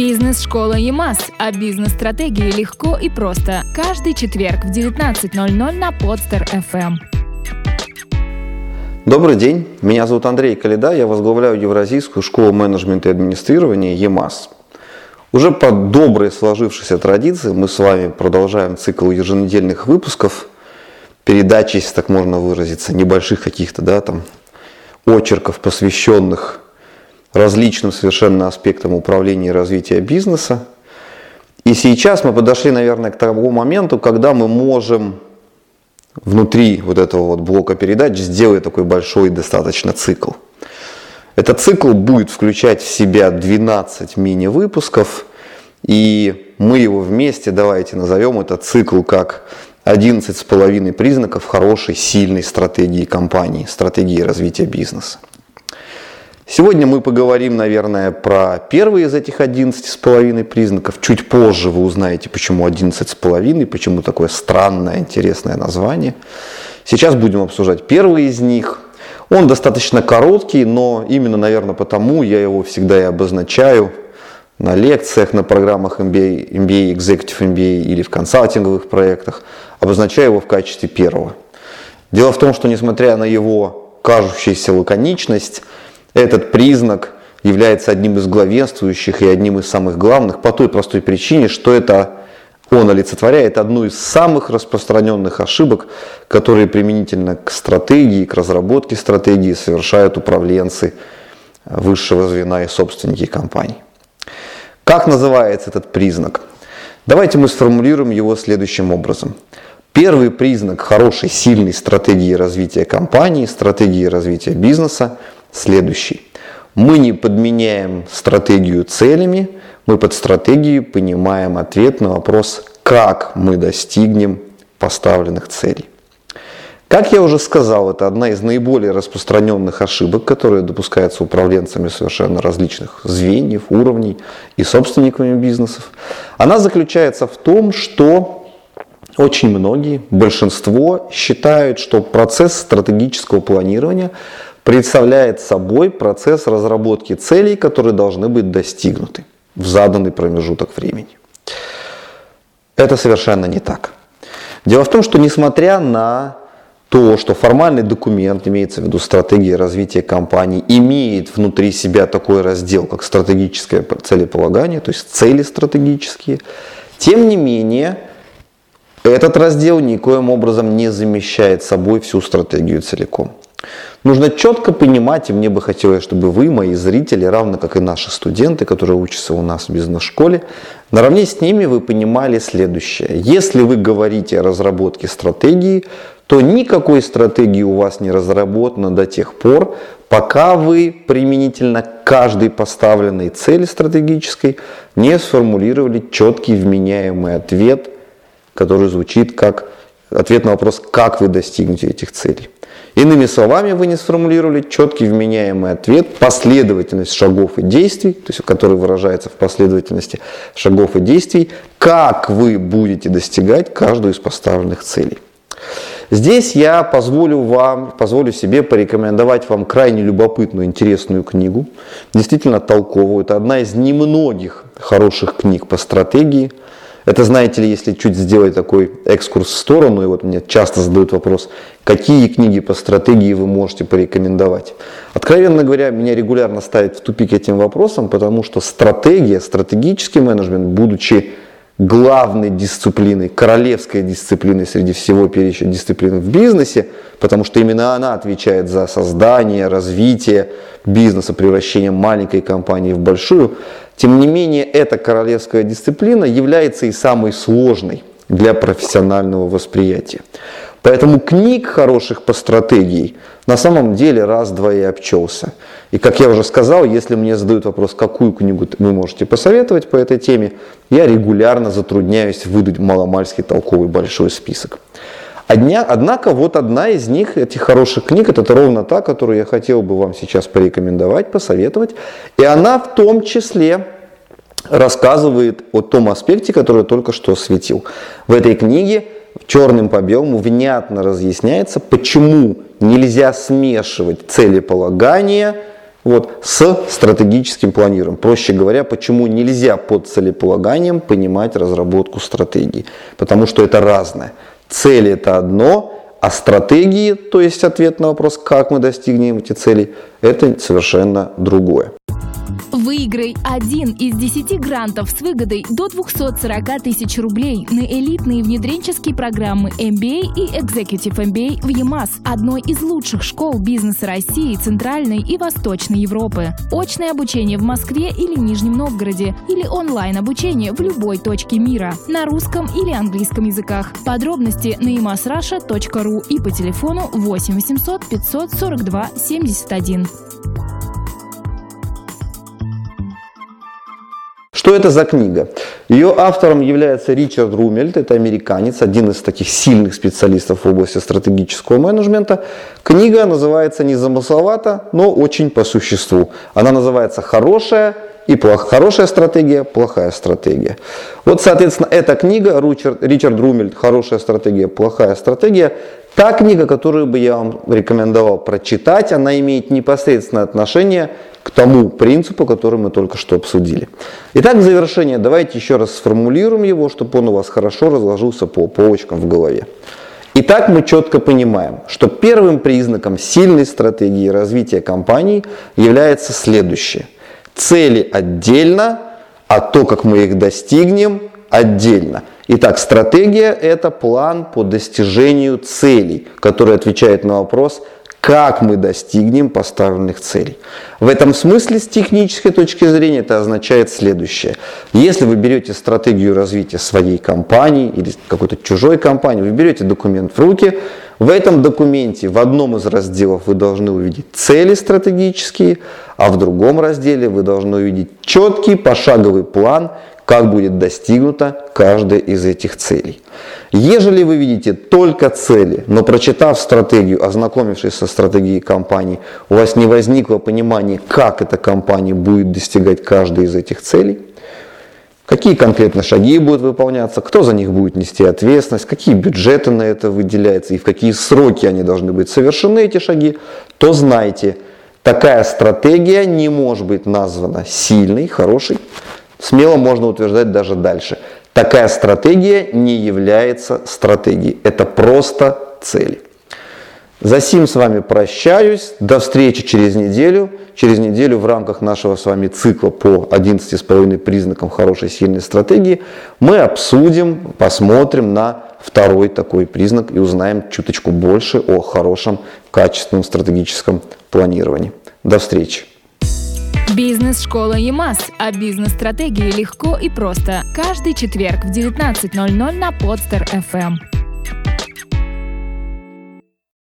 Бизнес-школа ЕМАС. О бизнес-стратегии легко и просто. Каждый четверг в 19.00 на Подстер FM. Добрый день, меня зовут Андрей Калида, я возглавляю Евразийскую школу менеджмента и администрирования ЕМАС. Уже по доброй сложившейся традиции мы с вами продолжаем цикл еженедельных выпусков, передачи, если так можно выразиться, небольших каких-то, да, там, очерков, посвященных различным совершенно аспектам управления и развития бизнеса. И сейчас мы подошли, наверное, к тому моменту, когда мы можем внутри вот этого вот блока передач сделать такой большой достаточно цикл. Этот цикл будет включать в себя 12 мини-выпусков, и мы его вместе, давайте назовем этот цикл как 11 с половиной признаков хорошей, сильной стратегии компании, стратегии развития бизнеса. Сегодня мы поговорим, наверное, про первые из этих 11 с половиной признаков. Чуть позже вы узнаете, почему 11 с половиной, почему такое странное, интересное название. Сейчас будем обсуждать первый из них. Он достаточно короткий, но именно, наверное, потому я его всегда и обозначаю на лекциях, на программах MBA, MBA, Executive MBA или в консалтинговых проектах. Обозначаю его в качестве первого. Дело в том, что несмотря на его кажущуюся лаконичность, этот признак является одним из главенствующих и одним из самых главных по той простой причине, что это он олицетворяет одну из самых распространенных ошибок, которые применительно к стратегии, к разработке стратегии совершают управленцы высшего звена и собственники компаний. Как называется этот признак? Давайте мы сформулируем его следующим образом. Первый признак хорошей, сильной стратегии развития компании, стратегии развития бизнеса – следующий. Мы не подменяем стратегию целями, мы под стратегией понимаем ответ на вопрос, как мы достигнем поставленных целей. Как я уже сказал, это одна из наиболее распространенных ошибок, которые допускаются управленцами совершенно различных звеньев, уровней и собственниками бизнесов. Она заключается в том, что очень многие, большинство считают, что процесс стратегического планирования представляет собой процесс разработки целей, которые должны быть достигнуты в заданный промежуток времени. Это совершенно не так. Дело в том, что несмотря на то, что формальный документ, имеется в виду стратегия развития компании, имеет внутри себя такой раздел, как стратегическое целеполагание, то есть цели стратегические, тем не менее, этот раздел никоим образом не замещает собой всю стратегию целиком. Нужно четко понимать, и мне бы хотелось, чтобы вы, мои зрители, равно как и наши студенты, которые учатся у нас в бизнес-школе, наравне с ними вы понимали следующее. Если вы говорите о разработке стратегии, то никакой стратегии у вас не разработано до тех пор, пока вы применительно каждой поставленной цели стратегической не сформулировали четкий вменяемый ответ, который звучит как ответ на вопрос, как вы достигнете этих целей. Иными словами, вы не сформулировали четкий вменяемый ответ, последовательность шагов и действий, то есть, который выражается в последовательности шагов и действий, как вы будете достигать каждую из поставленных целей. Здесь я позволю вам, позволю себе порекомендовать вам крайне любопытную, интересную книгу, действительно толковую. Это одна из немногих хороших книг по стратегии – это, знаете ли, если чуть сделать такой экскурс в сторону, и вот мне часто задают вопрос, какие книги по стратегии вы можете порекомендовать. Откровенно говоря, меня регулярно ставят в тупик этим вопросом, потому что стратегия, стратегический менеджмент, будучи главной дисциплиной, королевской дисциплиной среди всего перечня дисциплин в бизнесе, потому что именно она отвечает за создание, развитие бизнеса, превращение маленькой компании в большую. Тем не менее, эта королевская дисциплина является и самой сложной для профессионального восприятия. Поэтому книг хороших по стратегии на самом деле раз-два и обчелся. И как я уже сказал, если мне задают вопрос, какую книгу вы можете посоветовать по этой теме, я регулярно затрудняюсь выдать маломальский толковый большой список. Однако вот одна из них, этих хороших книг, это ровно та, которую я хотел бы вам сейчас порекомендовать, посоветовать. И она в том числе рассказывает о том аспекте, который я только что осветил. В этой книге черным по белому внятно разъясняется, почему нельзя смешивать целеполагание вот, с стратегическим планированием. Проще говоря, почему нельзя под целеполаганием понимать разработку стратегии. Потому что это разное. Цели это одно, а стратегии, то есть ответ на вопрос, как мы достигнем эти цели, это совершенно другое. Выиграй один из 10 грантов с выгодой до 240 тысяч рублей на элитные внедренческие программы MBA и Executive MBA в ЕМАС, одной из лучших школ бизнеса России, Центральной и Восточной Европы. Очное обучение в Москве или Нижнем Новгороде или онлайн-обучение в любой точке мира на русском или английском языках. Подробности на emasrasha.ru и по телефону 8 800 542 71. Что это за книга? Ее автором является Ричард Румельт, это американец, один из таких сильных специалистов в области стратегического менеджмента. Книга называется не замысловато, но очень по существу. Она называется «Хорошая и плох... хорошая стратегия, плохая стратегия». Вот, соответственно, эта книга Ричард, Ричард Румельт «Хорошая стратегия, плохая стратегия» Та книга, которую бы я вам рекомендовал прочитать, она имеет непосредственное отношение к тому принципу, который мы только что обсудили. Итак, в завершение давайте еще раз сформулируем его, чтобы он у вас хорошо разложился по полочкам в голове. Итак, мы четко понимаем, что первым признаком сильной стратегии развития компании является следующее. Цели отдельно, а то, как мы их достигнем, отдельно. Итак, стратегия – это план по достижению целей, который отвечает на вопрос, как мы достигнем поставленных целей. В этом смысле, с технической точки зрения, это означает следующее. Если вы берете стратегию развития своей компании или какой-то чужой компании, вы берете документ в руки, в этом документе в одном из разделов вы должны увидеть цели стратегические, а в другом разделе вы должны увидеть четкий пошаговый план, как будет достигнута каждая из этих целей. Ежели вы видите только цели, но прочитав стратегию, ознакомившись со стратегией компании, у вас не возникло понимания, как эта компания будет достигать каждой из этих целей, какие конкретно шаги будут выполняться, кто за них будет нести ответственность, какие бюджеты на это выделяются и в какие сроки они должны быть совершены, эти шаги, то знайте, такая стратегия не может быть названа сильной, хорошей, Смело можно утверждать даже дальше. Такая стратегия не является стратегией. Это просто цель. За сим с вами прощаюсь. До встречи через неделю. Через неделю в рамках нашего с вами цикла по 11,5 признакам хорошей сильной стратегии мы обсудим, посмотрим на второй такой признак и узнаем чуточку больше о хорошем качественном стратегическом планировании. До встречи! Бизнес-школа ЕМАС. О бизнес-стратегии легко и просто. Каждый четверг в 19.00 на Подстер FM.